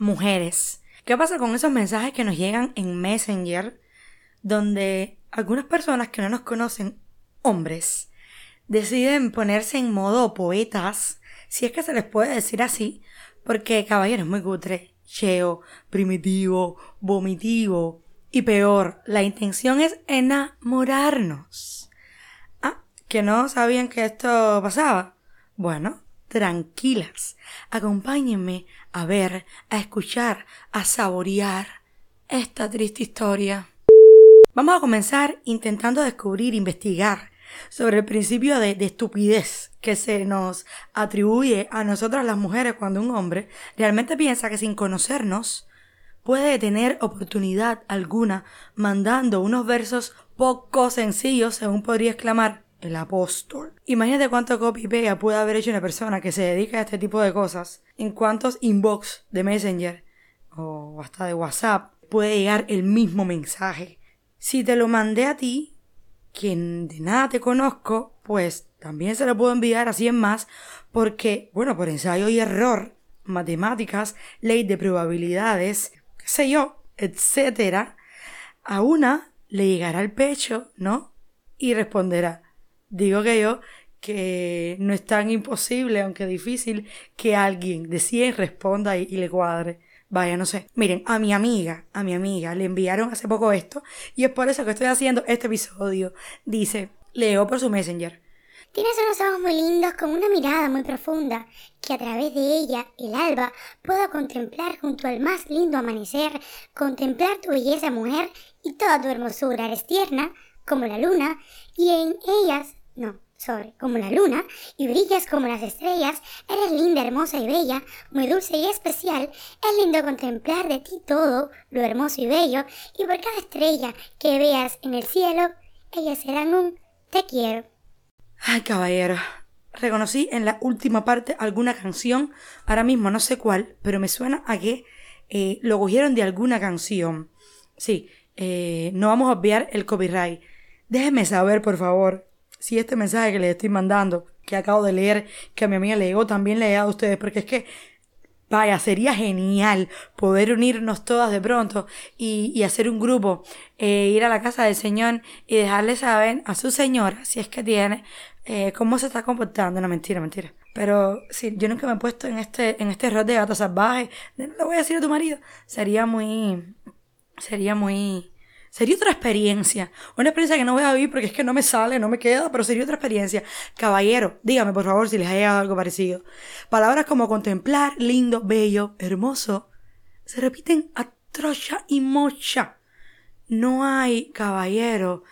mujeres. ¿Qué pasa con esos mensajes que nos llegan en Messenger donde algunas personas que no nos conocen, hombres, deciden ponerse en modo poetas, si es que se les puede decir así, porque caballero es muy cutre, cheo, primitivo, vomitivo y peor, la intención es enamorarnos. Ah, que no sabían que esto pasaba. Bueno, tranquilas, acompáñenme a ver, a escuchar, a saborear esta triste historia. Vamos a comenzar intentando descubrir, investigar sobre el principio de, estupidez que se nos atribuye a nosotras las mujeres cuando un hombre realmente piensa que sin conocernos puede tener oportunidad alguna mandando unos versos poco sencillos, según podría exclamar el apóstol. Imagínate cuánto copy pega puede haber hecho una persona que se dedica a este tipo de cosas, en cuántos inbox de Messenger o hasta de WhatsApp puede llegar el mismo mensaje. Si te lo mandé a ti, quien de nada te conozco, pues también se lo puedo enviar a 100 más, porque, bueno, por ensayo y error, matemáticas, ley de probabilidades, qué sé yo, etcétera, a una le llegará al pecho, ¿no? Y responderá. Digo que yo que no es tan imposible, aunque difícil, que alguien de 100 responda y le cuadre. Vaya, no sé. Miren, a mi amiga, a mi amiga, le enviaron hace poco esto y es por eso que estoy haciendo este episodio. Dice, leo por su messenger. Tienes unos ojos muy lindos con una mirada muy profunda, que a través de ella, el alba, puedo contemplar junto al más lindo amanecer, contemplar tu belleza mujer y toda tu hermosura. Eres tierna, como la luna, y en ellas, no, sobre como la luna y brillas como las estrellas, eres linda, hermosa y bella, muy dulce y especial, es lindo contemplar de ti todo lo hermoso y bello, y por cada estrella que veas en el cielo, ellas serán un te quiero. Ay, caballero, reconocí en la última parte alguna canción, ahora mismo no sé cuál, pero me suena a que eh, lo cogieron de alguna canción. Sí, eh, no vamos a obviar el copyright. Déjeme saber, por favor, si este mensaje que les estoy mandando, que acabo de leer, que a mi amiga le llegó, también le llegado a ustedes, porque es que, vaya, sería genial poder unirnos todas de pronto y, y hacer un grupo, eh, ir a la casa del Señor y dejarle saber a su señora, si es que tiene, eh, cómo se está comportando. No, mentira, mentira. Pero si yo nunca me he puesto en este, en este rol de gato salvaje, no lo voy a decir a tu marido. Sería muy, sería muy, Sería otra experiencia. Una experiencia que no voy a vivir porque es que no me sale, no me queda, pero sería otra experiencia. Caballero, dígame por favor si les ha llegado algo parecido. Palabras como contemplar, lindo, bello, hermoso, se repiten a trocha y mocha. No hay, caballero,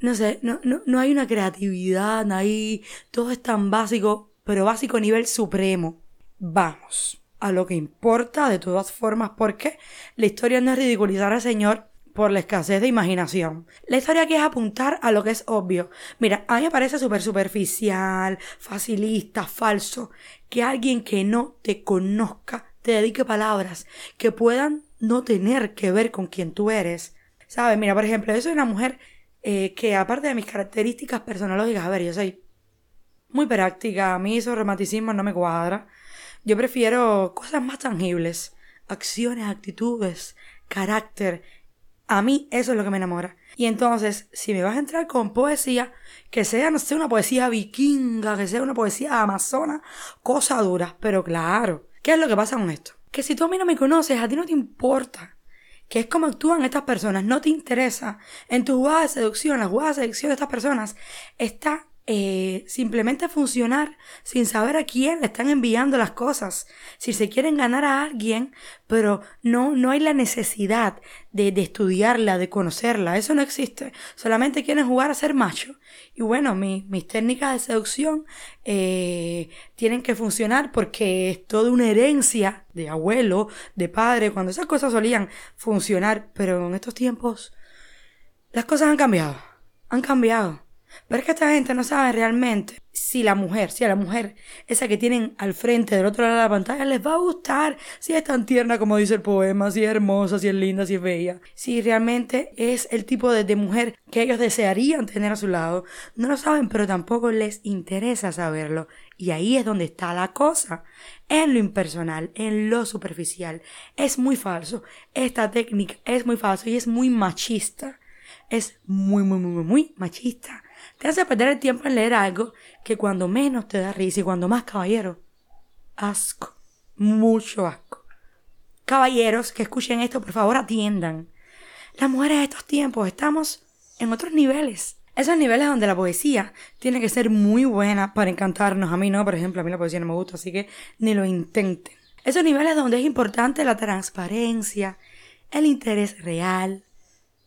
no sé, no, no, no hay una creatividad ahí, todo es tan básico, pero básico a nivel supremo. Vamos a lo que importa de todas formas, porque la historia no es ridiculizar al Señor, por la escasez de imaginación. La historia aquí es apuntar a lo que es obvio. Mira, a mí me parece súper superficial, facilista, falso, que alguien que no te conozca te dedique palabras que puedan no tener que ver con quien tú eres. ¿Sabes? Mira, por ejemplo, yo soy una mujer eh, que aparte de mis características personológicas, a ver, yo soy muy práctica, a mí esos romanticismos no me cuadra. Yo prefiero cosas más tangibles, acciones, actitudes, carácter, a mí eso es lo que me enamora. Y entonces, si me vas a entrar con poesía, que sea, no sé, una poesía vikinga, que sea una poesía amazona, cosa dura. Pero claro, ¿qué es lo que pasa con esto? Que si tú a mí no me conoces, a ti no te importa. Que es como actúan estas personas, no te interesa. En tu jugada de seducción, la jugada de seducción de estas personas, está eh, simplemente funcionar sin saber a quién le están enviando las cosas. Si se quieren ganar a alguien, pero no, no hay la necesidad de, de estudiarla, de conocerla. Eso no existe. Solamente quieren jugar a ser macho. Y bueno, mis técnicas de seducción eh, tienen que funcionar porque es toda una herencia de abuelo, de padre, cuando esas cosas solían funcionar. Pero en estos tiempos, las cosas han cambiado. Han cambiado. Pero es que esta gente no sabe realmente si la mujer, si a la mujer, esa que tienen al frente del otro lado de la pantalla, les va a gustar, si es tan tierna como dice el poema, si es hermosa, si es linda, si es bella, si realmente es el tipo de, de mujer que ellos desearían tener a su lado. No lo saben, pero tampoco les interesa saberlo. Y ahí es donde está la cosa. En lo impersonal, en lo superficial. Es muy falso. Esta técnica es muy falso y es muy machista. Es muy, muy, muy, muy machista te hace perder el tiempo en leer algo que cuando menos te da risa y cuando más caballero. Asco. Mucho asco. Caballeros que escuchen esto, por favor atiendan. Las mujeres de estos tiempos estamos en otros niveles. Esos niveles donde la poesía tiene que ser muy buena para encantarnos. A mí no, por ejemplo, a mí la poesía no me gusta, así que ni lo intenten. Esos niveles donde es importante la transparencia, el interés real,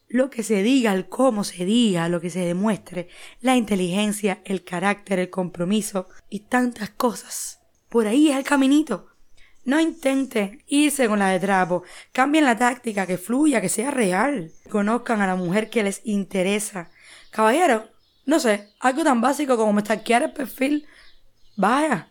lo que se diga, el cómo se diga, lo que se demuestre, la inteligencia, el carácter, el compromiso y tantas cosas. Por ahí es el caminito. No intenten irse con la de trapo. Cambien la táctica, que fluya, que sea real. Conozcan a la mujer que les interesa. Caballero, no sé, algo tan básico como stalkear el perfil. Vaya,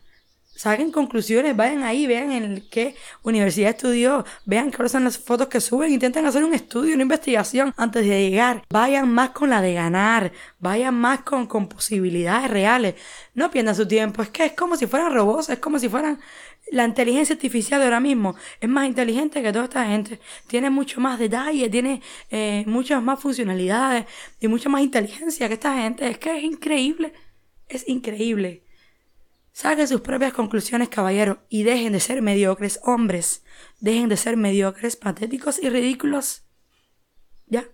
Saquen conclusiones, vayan ahí, vean en qué universidad estudió, vean cuáles son las fotos que suben, intenten hacer un estudio, una investigación antes de llegar. Vayan más con la de ganar, vayan más con, con posibilidades reales. No pierdan su tiempo, es que es como si fueran robots, es como si fueran la inteligencia artificial de ahora mismo. Es más inteligente que toda esta gente. Tiene mucho más detalle, tiene eh, muchas más funcionalidades y mucha más inteligencia que esta gente. Es que es increíble, es increíble. Saquen sus propias conclusiones, caballero, y dejen de ser mediocres hombres. Dejen de ser mediocres, patéticos y ridículos. Ya.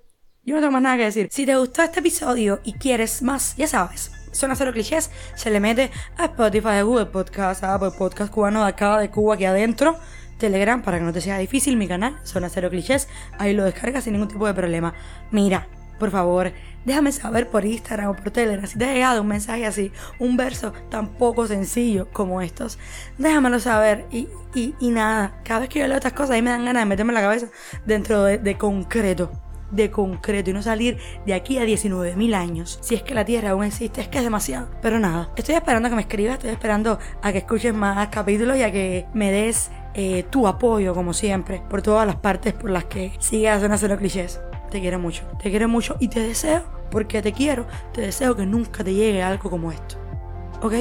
Yo no tengo más nada que decir. Si te gustó este episodio y quieres más, ya sabes. Zona Cero Clichés se le mete a Spotify, a Google Podcast, a Podcast cubano de acá de Cuba aquí adentro. Telegram para que no te sea difícil mi canal, Zona Cero Clichés. Ahí lo descargas sin ningún tipo de problema. Mira, por favor, déjame saber por Instagram o por Telegram si te ha llegado un mensaje así, un verso tan poco sencillo como estos. Déjamelo saber y, y, nada, cada vez que yo leo estas cosas ahí me dan ganas de meterme la cabeza dentro de, concreto de concreto y no salir de aquí a 19.000 años. Si es que la Tierra aún existe, es que es demasiado. Pero nada, estoy esperando a que me escribas, estoy esperando a que escuches más capítulos y a que me des eh, tu apoyo, como siempre, por todas las partes por las que sigas en hacer clichés. Te quiero mucho, te quiero mucho y te deseo, porque te quiero, te deseo que nunca te llegue algo como esto. ¿Ok?